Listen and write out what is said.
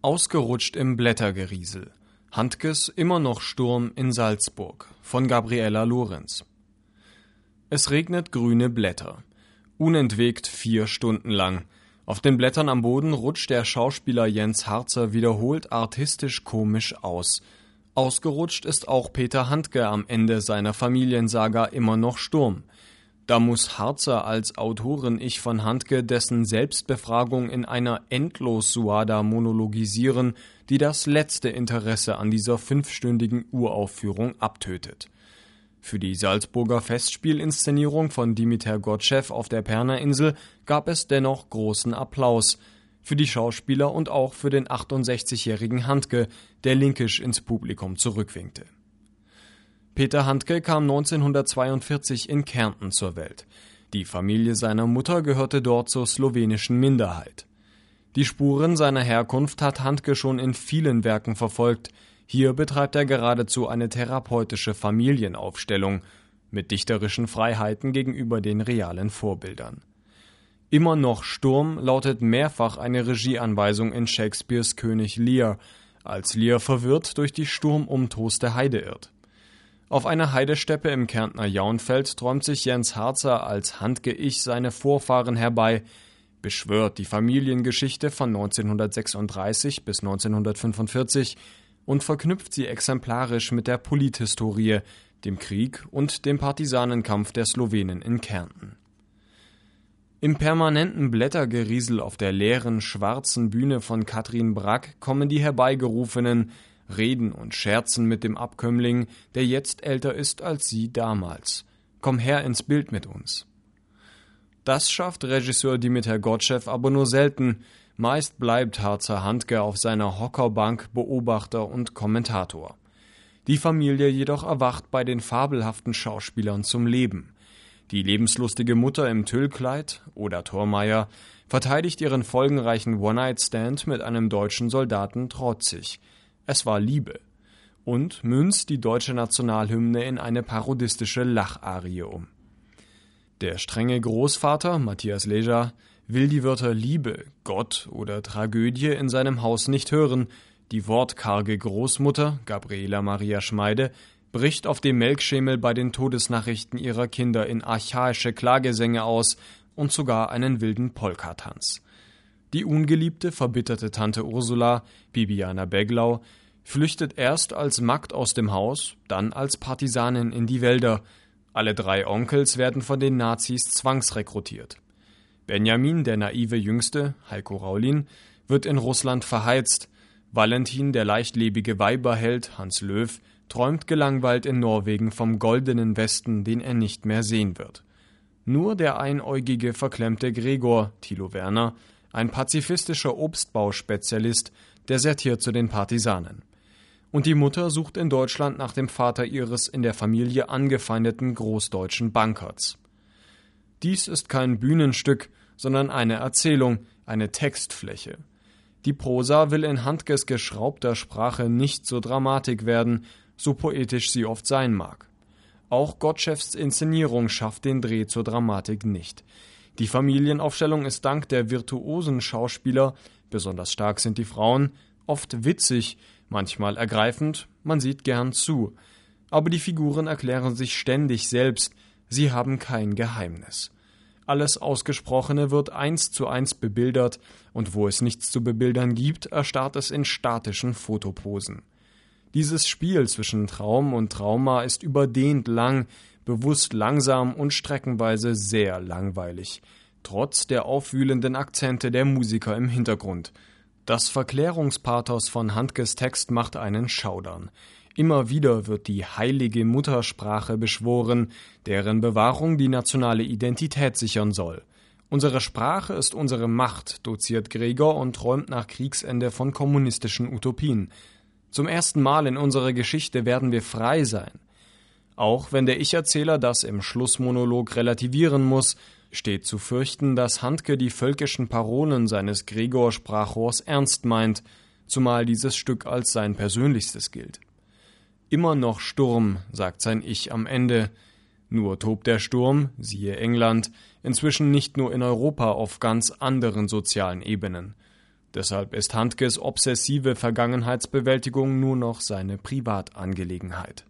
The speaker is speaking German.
Ausgerutscht im Blättergeriesel. Handkes immer noch Sturm in Salzburg von Gabriela Lorenz. Es regnet grüne Blätter. Unentwegt vier Stunden lang. Auf den Blättern am Boden rutscht der Schauspieler Jens Harzer wiederholt artistisch komisch aus. Ausgerutscht ist auch Peter Handke am Ende seiner Familiensaga immer noch Sturm. Da muss Harzer als Autorin-Ich von Handke dessen Selbstbefragung in einer Endlos-Suada monologisieren, die das letzte Interesse an dieser fünfstündigen Uraufführung abtötet. Für die Salzburger Festspielinszenierung von Dimitar Gottschew auf der Perner-Insel gab es dennoch großen Applaus. Für die Schauspieler und auch für den 68-jährigen Handke, der linkisch ins Publikum zurückwinkte. Peter Handke kam 1942 in Kärnten zur Welt. Die Familie seiner Mutter gehörte dort zur slowenischen Minderheit. Die Spuren seiner Herkunft hat Handke schon in vielen Werken verfolgt. Hier betreibt er geradezu eine therapeutische Familienaufstellung mit dichterischen Freiheiten gegenüber den realen Vorbildern. Immer noch Sturm lautet mehrfach eine Regieanweisung in Shakespeares König Lear, als Lear verwirrt durch die sturmumtoste Heide irrt. Auf einer Heidesteppe im Kärntner Jaunfeld träumt sich Jens Harzer als Handge-Ich seine Vorfahren herbei, beschwört die Familiengeschichte von 1936 bis 1945 und verknüpft sie exemplarisch mit der Polithistorie, dem Krieg und dem Partisanenkampf der Slowenen in Kärnten. Im permanenten Blättergeriesel auf der leeren, schwarzen Bühne von Katrin Brack kommen die herbeigerufenen, reden und scherzen mit dem Abkömmling, der jetzt älter ist als sie damals. Komm her ins Bild mit uns. Das schafft Regisseur Dimitar Gottschew aber nur selten. Meist bleibt Harzer Handke auf seiner Hockerbank Beobachter und Kommentator. Die Familie jedoch erwacht bei den fabelhaften Schauspielern zum Leben. Die lebenslustige Mutter im Tüllkleid, oder Thormeier, verteidigt ihren folgenreichen One-Night-Stand mit einem deutschen Soldaten trotzig. Es war Liebe. Und münzt die deutsche Nationalhymne in eine parodistische Lacharie um. Der strenge Großvater, Matthias Leja, will die Wörter Liebe, Gott oder Tragödie in seinem Haus nicht hören. Die wortkarge Großmutter, Gabriela Maria Schmeide, bricht auf dem Melkschemel bei den Todesnachrichten ihrer Kinder in archaische Klagesänge aus und sogar einen wilden Polkatanz. Die ungeliebte, verbitterte Tante Ursula, Bibiana Beglau, flüchtet erst als Magd aus dem Haus, dann als Partisanin in die Wälder. Alle drei Onkels werden von den Nazis zwangsrekrutiert. Benjamin, der naive Jüngste, Heiko Raulin, wird in Russland verheizt. Valentin, der leichtlebige Weiberheld, Hans Löw, träumt gelangweilt in Norwegen vom goldenen Westen, den er nicht mehr sehen wird. Nur der einäugige, verklemmte Gregor, Thilo Werner, ein pazifistischer Obstbauspezialist, desertiert zu den Partisanen. Und die Mutter sucht in Deutschland nach dem Vater ihres in der Familie angefeindeten großdeutschen Bankers. Dies ist kein Bühnenstück, sondern eine Erzählung, eine Textfläche. Die Prosa will in Handkes geschraubter Sprache nicht so Dramatik werden, so poetisch sie oft sein mag. Auch Gottschefs Inszenierung schafft den Dreh zur Dramatik nicht. Die Familienaufstellung ist dank der virtuosen Schauspieler, besonders stark sind die Frauen, oft witzig, manchmal ergreifend, man sieht gern zu. Aber die Figuren erklären sich ständig selbst, sie haben kein Geheimnis. Alles Ausgesprochene wird eins zu eins bebildert, und wo es nichts zu bebildern gibt, erstarrt es in statischen Fotoposen. Dieses Spiel zwischen Traum und Trauma ist überdehnt lang, bewusst langsam und streckenweise sehr langweilig, trotz der aufwühlenden Akzente der Musiker im Hintergrund. Das Verklärungspathos von Handkes Text macht einen schaudern. Immer wieder wird die heilige Muttersprache beschworen, deren Bewahrung die nationale Identität sichern soll. Unsere Sprache ist unsere Macht, doziert Gregor und träumt nach Kriegsende von kommunistischen Utopien. Zum ersten Mal in unserer Geschichte werden wir frei sein. Auch wenn der Ich-Erzähler das im Schlussmonolog relativieren muss, steht zu fürchten, dass Handke die völkischen Parolen seines Gregor-Sprachrohrs ernst meint, zumal dieses Stück als sein persönlichstes gilt. Immer noch Sturm, sagt sein Ich am Ende. Nur tobt der Sturm, siehe England, inzwischen nicht nur in Europa auf ganz anderen sozialen Ebenen. Deshalb ist Handkes obsessive Vergangenheitsbewältigung nur noch seine Privatangelegenheit.